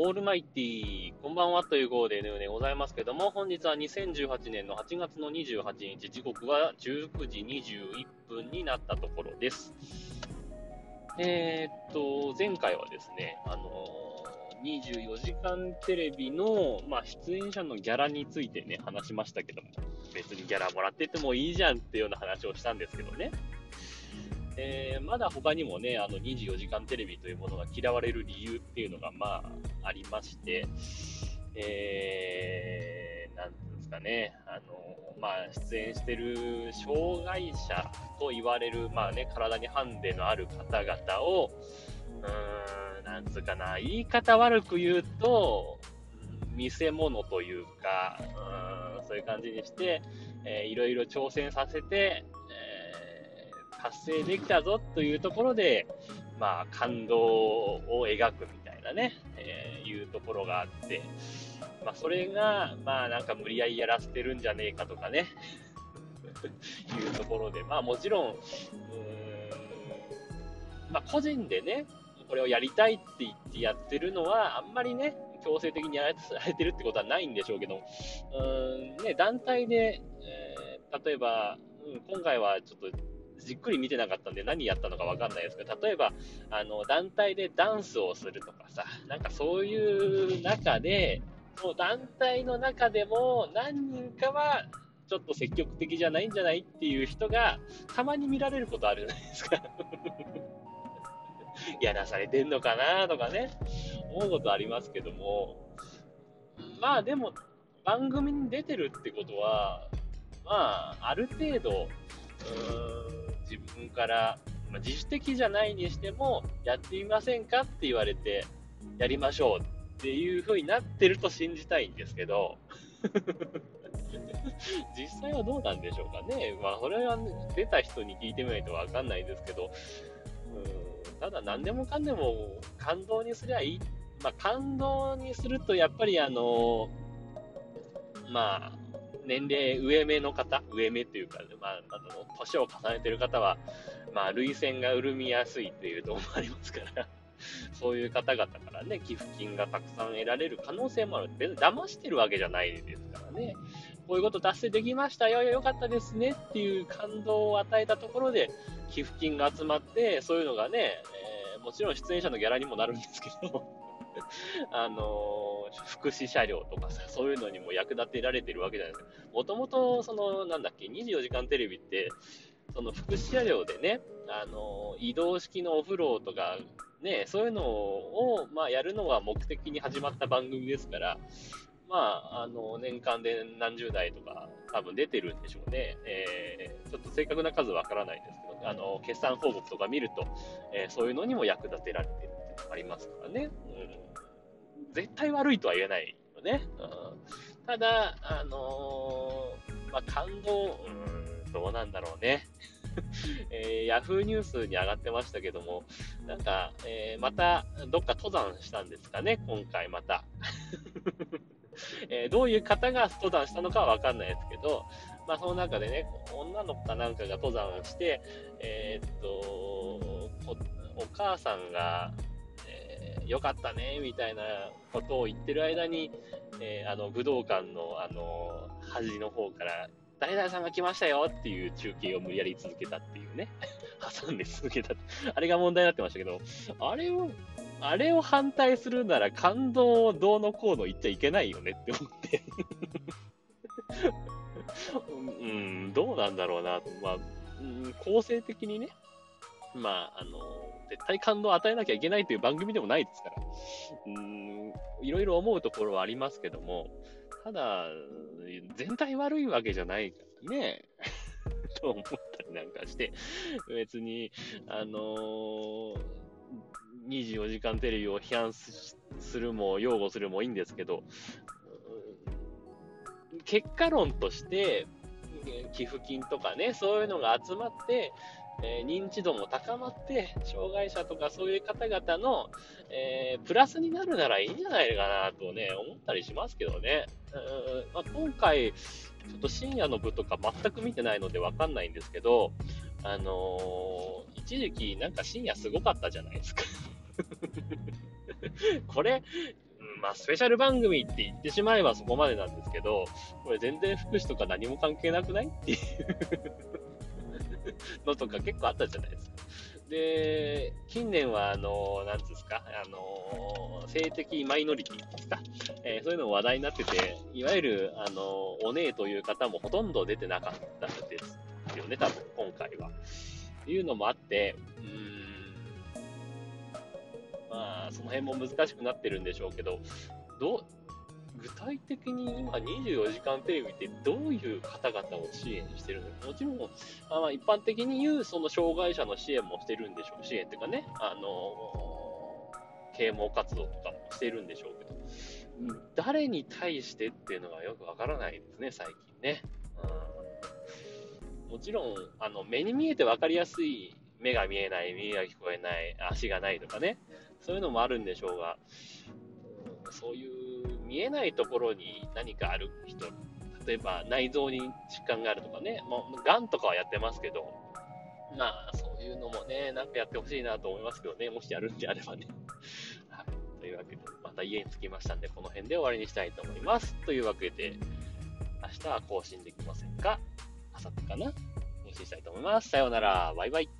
オールマイティこんばんはという号でのようでございますけども、本日は2018年の8月の28日、時刻は19時21分になったところです。えー、っと、前回はですね、あのー、24時間テレビの、まあ、出演者のギャラについてね、話しましたけども、別にギャラもらっててもいいじゃんっていうような話をしたんですけどね。えー、まだ他にもね、あの24時間テレビというものが嫌われる理由っていうのが、まあ、ありまして、えー、なんていうんですかね、あの、まあ、出演してる障害者と言われる、まあね、体にハンデのある方々を、うーん、なんつうかな、言い方悪く言うと、見せ物というか、うんそういう感じにして、えー、いろいろ挑戦させて、達成できたぞというところで、まあ、感動を描くみたいなね、えー、いうところがあって、まあ、それが、まあ、なんか無理やりやらせてるんじゃねえかとかね、いうところで、まあ、もちろん、うーん、まあ、個人でね、これをやりたいって言ってやってるのは、あんまりね、強制的にやられてるってことはないんでしょうけど、うーん、ね、団体で、えー、例えば、うん、今回はちょっとじっくり見てなかったんで何やったのかわかんないですけど、例えば、あの、団体でダンスをするとかさ、なんかそういう中で、もう団体の中でも何人かは、ちょっと積極的じゃないんじゃないっていう人が、たまに見られることあるじゃないですか。やらされてんのかなとかね、思うことありますけども、まあでも、番組に出てるってことは、まあ、ある程度、うーん自分から、まあ、自主的じゃないにしても、やってみませんかって言われて、やりましょうっていう風になってると信じたいんですけど、実際はどうなんでしょうかね。まあ、それは、ね、出た人に聞いてみないとわかんないですけど、うん、ただ何でもかんでも感動にすりゃいい。まあ、感動にすると、やっぱりあの、まあ、年齢上目の方、上目というか、まあ、あの、年を重ねてる方は、まあ、涙腺が潤みやすいっていうところもありますから そういう方々からね、寄付金がたくさん得られる可能性もある。別に騙してるわけじゃないですからね。こういうこと達成できましたよ、よかったですねっていう感動を与えたところで、寄付金が集まって、そういうのがね、えー、もちろん出演者のギャラにもなるんですけど あのー、福祉車両とかさ、そういうのにも役立てられてるわけじゃないですか。もともと、その、なんだっけ、24時間テレビって、その福祉車両でね、あの、移動式のお風呂とか、ね、そういうのを、まあ、やるのが目的に始まった番組ですから、まあ、あの、年間で何十台とか多分出てるんでしょうね。えー、ちょっと正確な数わからないですけど、あの、決算報告とか見ると、えー、そういうのにも役立てられてるってありますからね。うん絶対悪いとは言えないよね。うん、ただ、あのー、まあ、感動、うん、どうなんだろうね。えー、ヤフーニュースに上がってましたけども、なんか、えー、また、どっか登山したんですかね、今回また。えー、どういう方が登山したのかはわかんないですけど、まあ、その中でね、女の子かなんかが登山をして、えー、っとお母さんが、よかったね、みたいなことを言ってる間に、えー、あの、武道館の、あの、端の方から、誰々さんが来ましたよっていう中継を無理やり続けたっていうね。挟んで続けた。あれが問題になってましたけど、あれを、あれを反対するなら感動をどうのこうの言っちゃいけないよねって思って うん、どうなんだろうなと。まあ、うん、構成的にね、まあ、あの、絶対感動を与えなきゃいけないという番組でもないですから、うん、いろいろ思うところはありますけども、ただ、全体悪いわけじゃないからね、と思ったりなんかして、別に、あのー、24時間テレビを批判するも、擁護するもいいんですけど、結果論として、寄付金とかね、そういうのが集まって、えー、認知度も高まって、障害者とかそういう方々の、えー、プラスになるならいいんじゃないかなとね、思ったりしますけどね。うんまあ、今回、ちょっと深夜の部とか全く見てないのでわかんないんですけど、あのー、一時期なんか深夜すごかったじゃないですか。これ、まあ、スペシャル番組って言ってしまえばそこまでなんですけど、これ全然福祉とか何も関係なくないっていう のとか結構あったじゃないですか。で、近年は、あの、なんですか、あの、性的マイノリティですか、えー、そういうのも話題になってて、いわゆる、あの、お姉という方もほとんど出てなかったですよね、多分、今回は。いうのもあって、うん、まあ、その辺も難しくなってるんでしょうけど、どう、具体的に今24時間テレビってどういう方々を支援してるの？もちろん、あまあ、一般的に言うその障害者の支援もしてるんでしょう。支援っていうかね、あの、啓蒙活動とかもしてるんでしょうけど、誰に対してっていうのがよくわからないですね、最近ね。うん、もちろん、あの、目に見えてわかりやすい目が見えない、耳が聞こえない、足がないとかね、そういうのもあるんでしょうが、そういう見えないところに何かある人、例えば内臓に疾患があるとかね、もう、がんとかはやってますけど、まあ、そういうのもね、なんかやってほしいなと思いますけどね、もしやるんであればね。はい。というわけで、また家に着きましたんで、この辺で終わりにしたいと思います。というわけで、明日は更新できませんか？明後日かな？更新したいと思います。さようなら。バイバイ。